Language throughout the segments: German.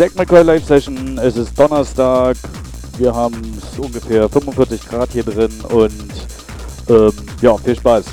Zack McCoy Live Session. Es ist Donnerstag. Wir haben ungefähr 45 Grad hier drin und ähm, ja, viel Spaß.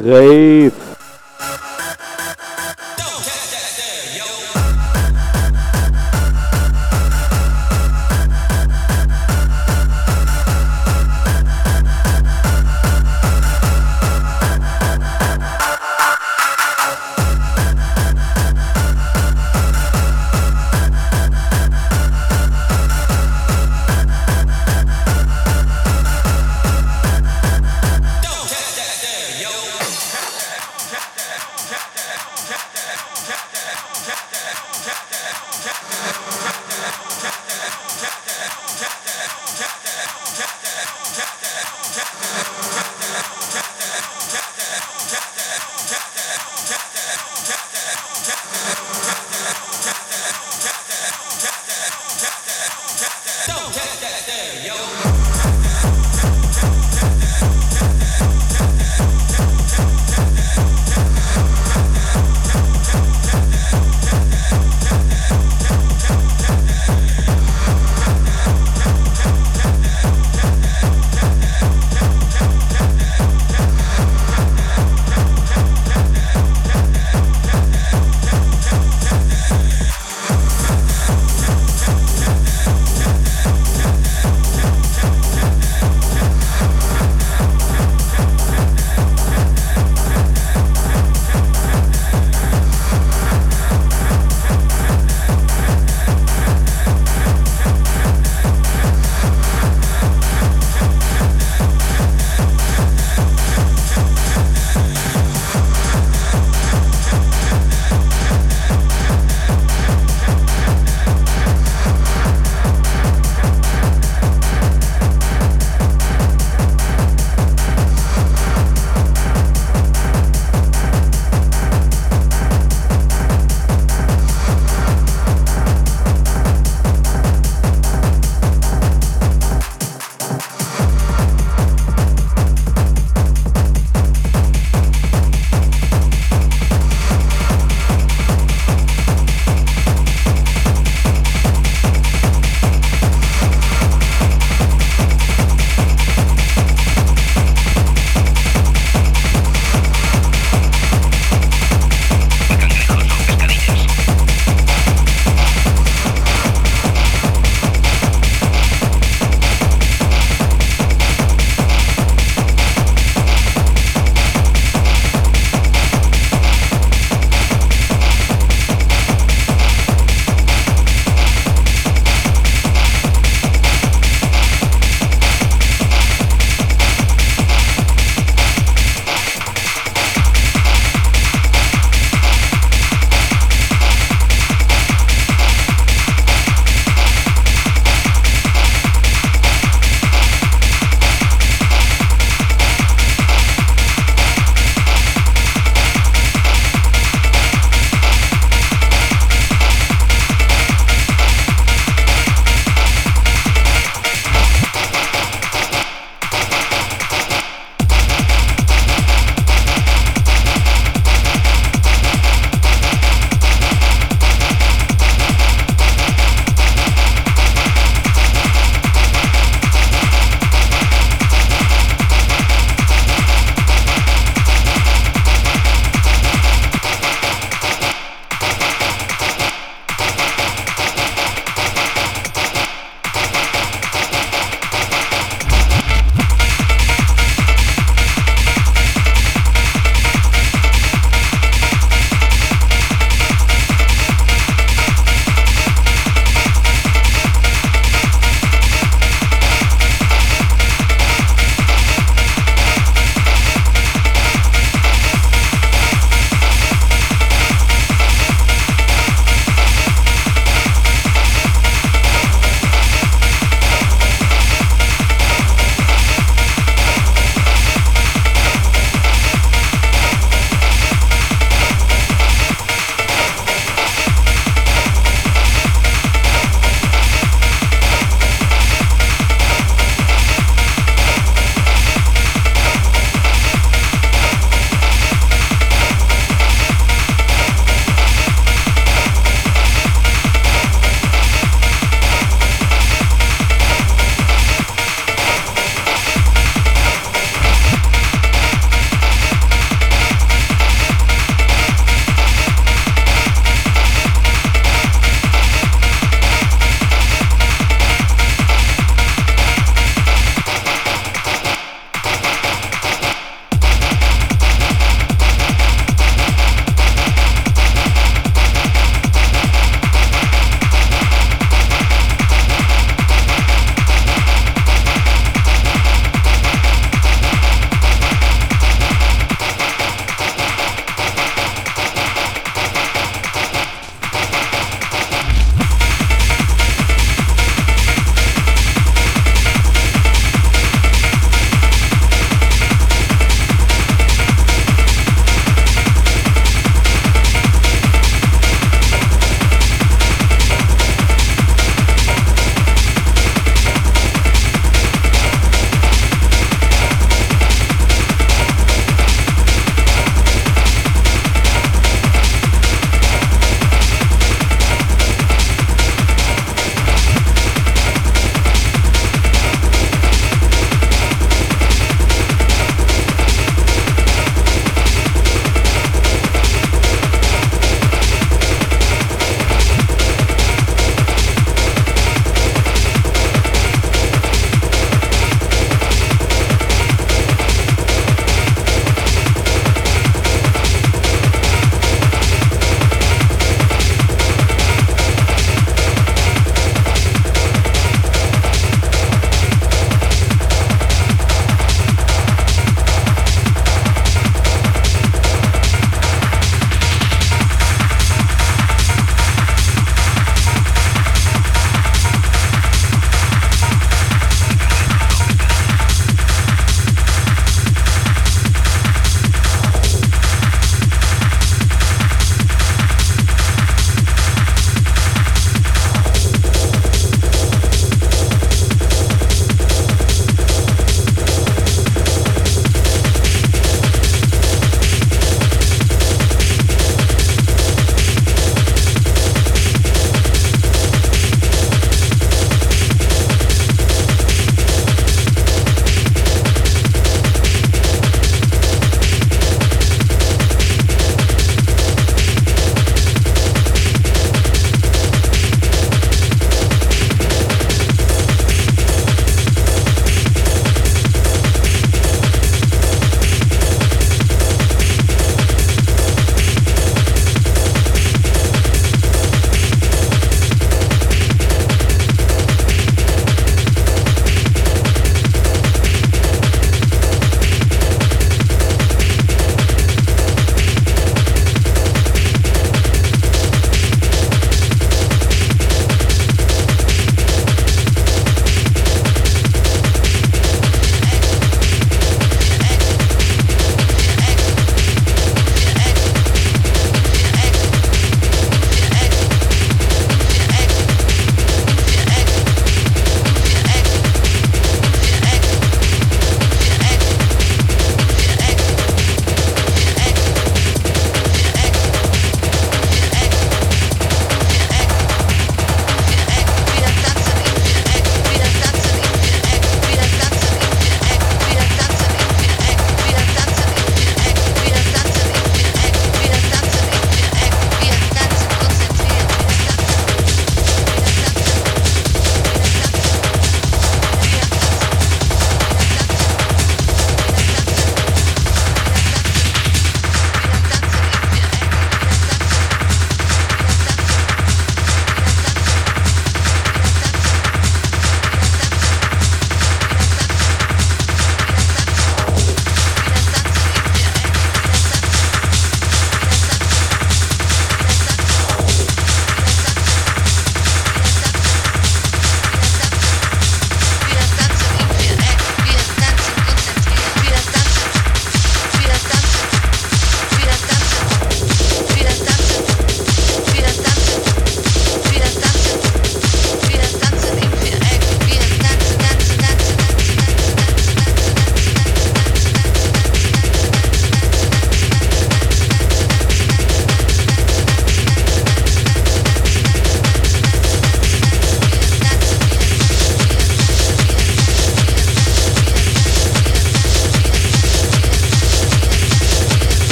reif.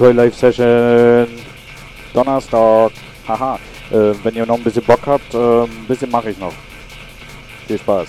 Segment Live Session Donnerstag. Haha. Äh, wenn ihr noch ein bisschen Bock habt, äh, ein bisschen mache ich noch. Viel Spaß.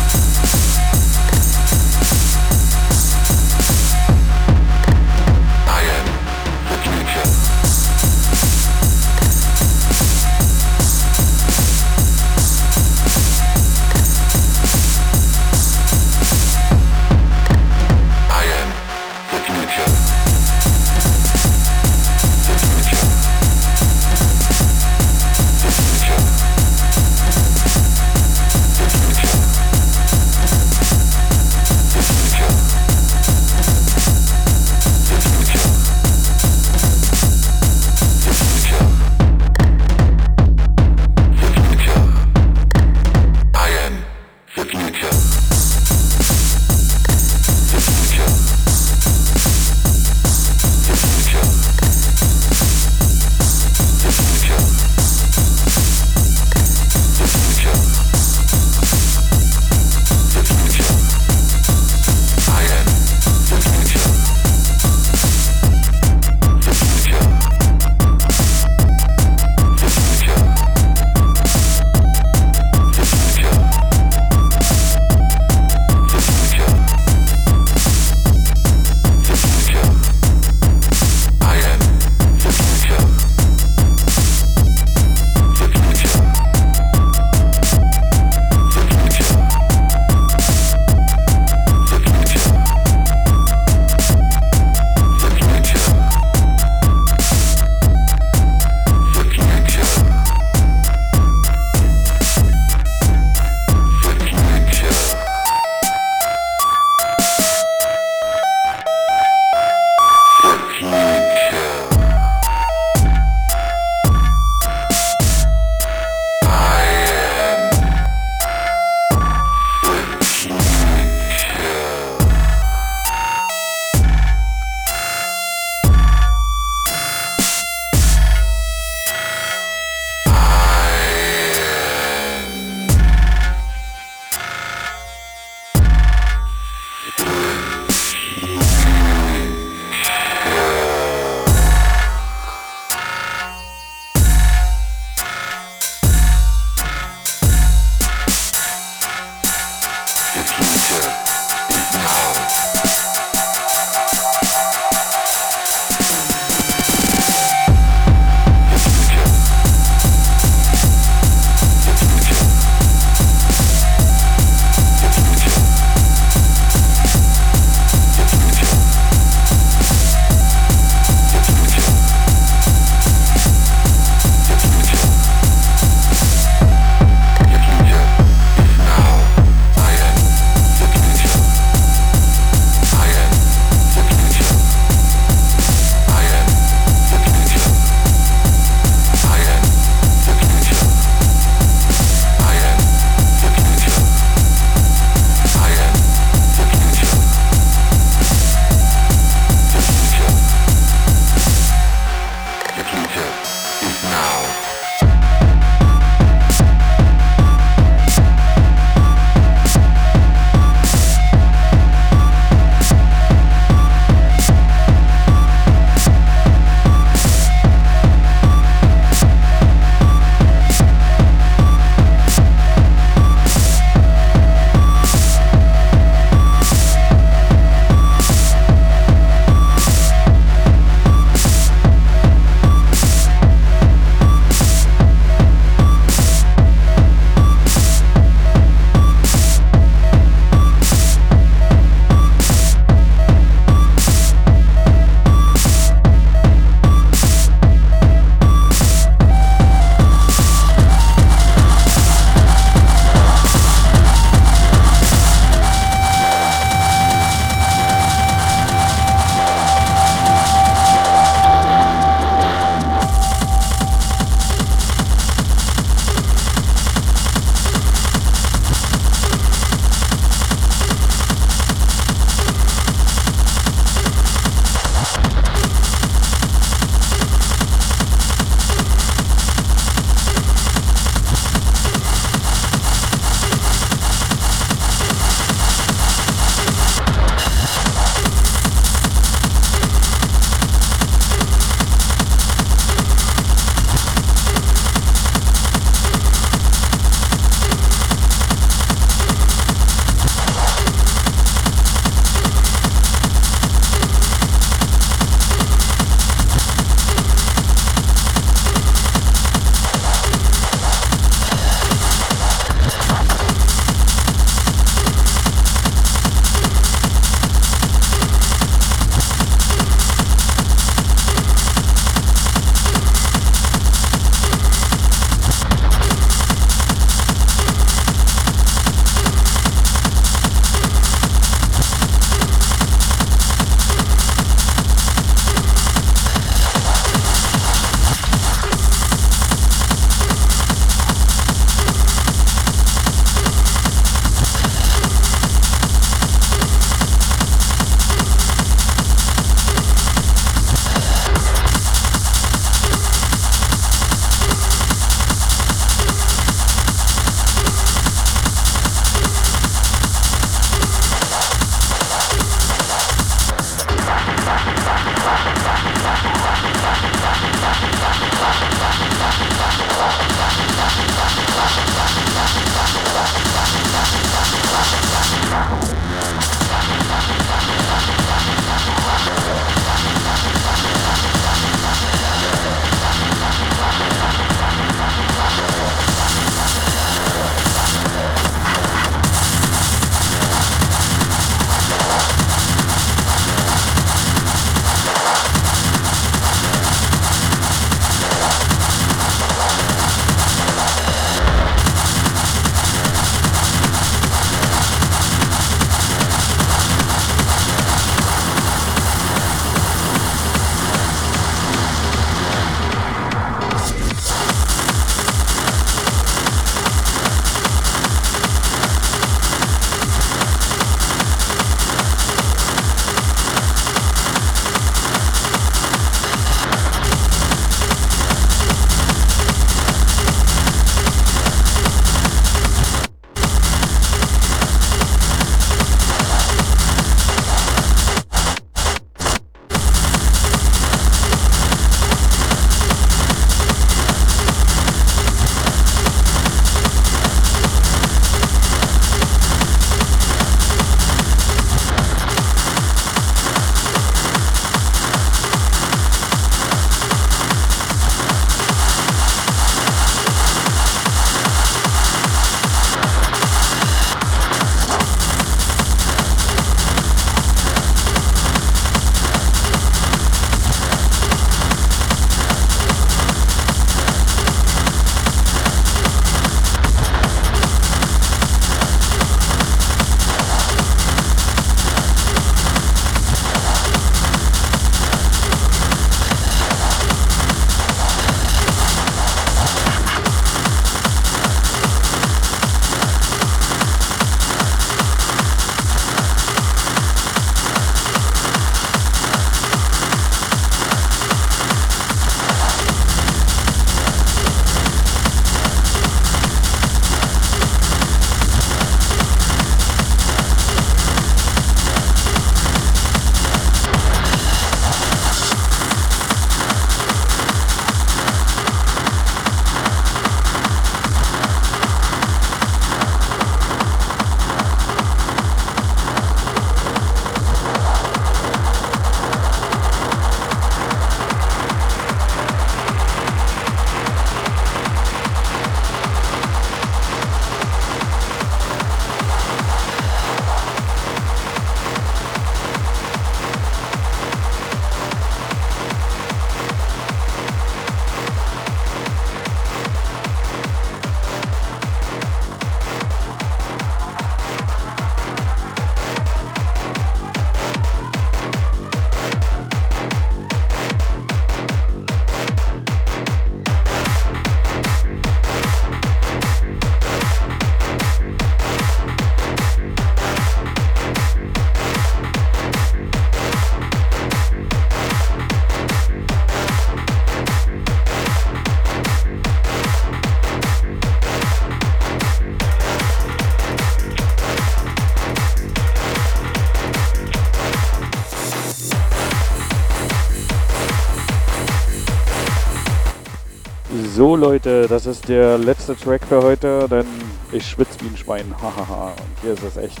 So Leute, das ist der letzte Track für heute, denn ich schwitze wie ein Schwein. Hahaha. Und hier ist es echt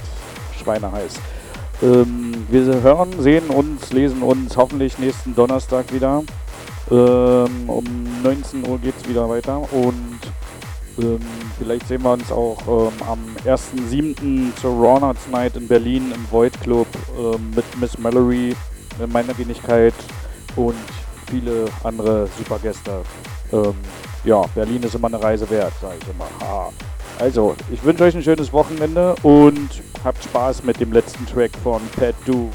schweineheiß. Ähm, wir hören, sehen uns, lesen uns hoffentlich nächsten Donnerstag wieder. Ähm, um 19 Uhr geht es wieder weiter und ähm, vielleicht sehen wir uns auch ähm, am 1.7. zur Ronards Night in Berlin im Void Club ähm, mit Miss Mallory in meiner Wenigkeit und viele andere super Gäste. Ähm, ja, Berlin ist immer eine Reise wert, sage ich immer. Ha. Also, ich wünsche euch ein schönes Wochenende und habt Spaß mit dem letzten Track von Pat Do.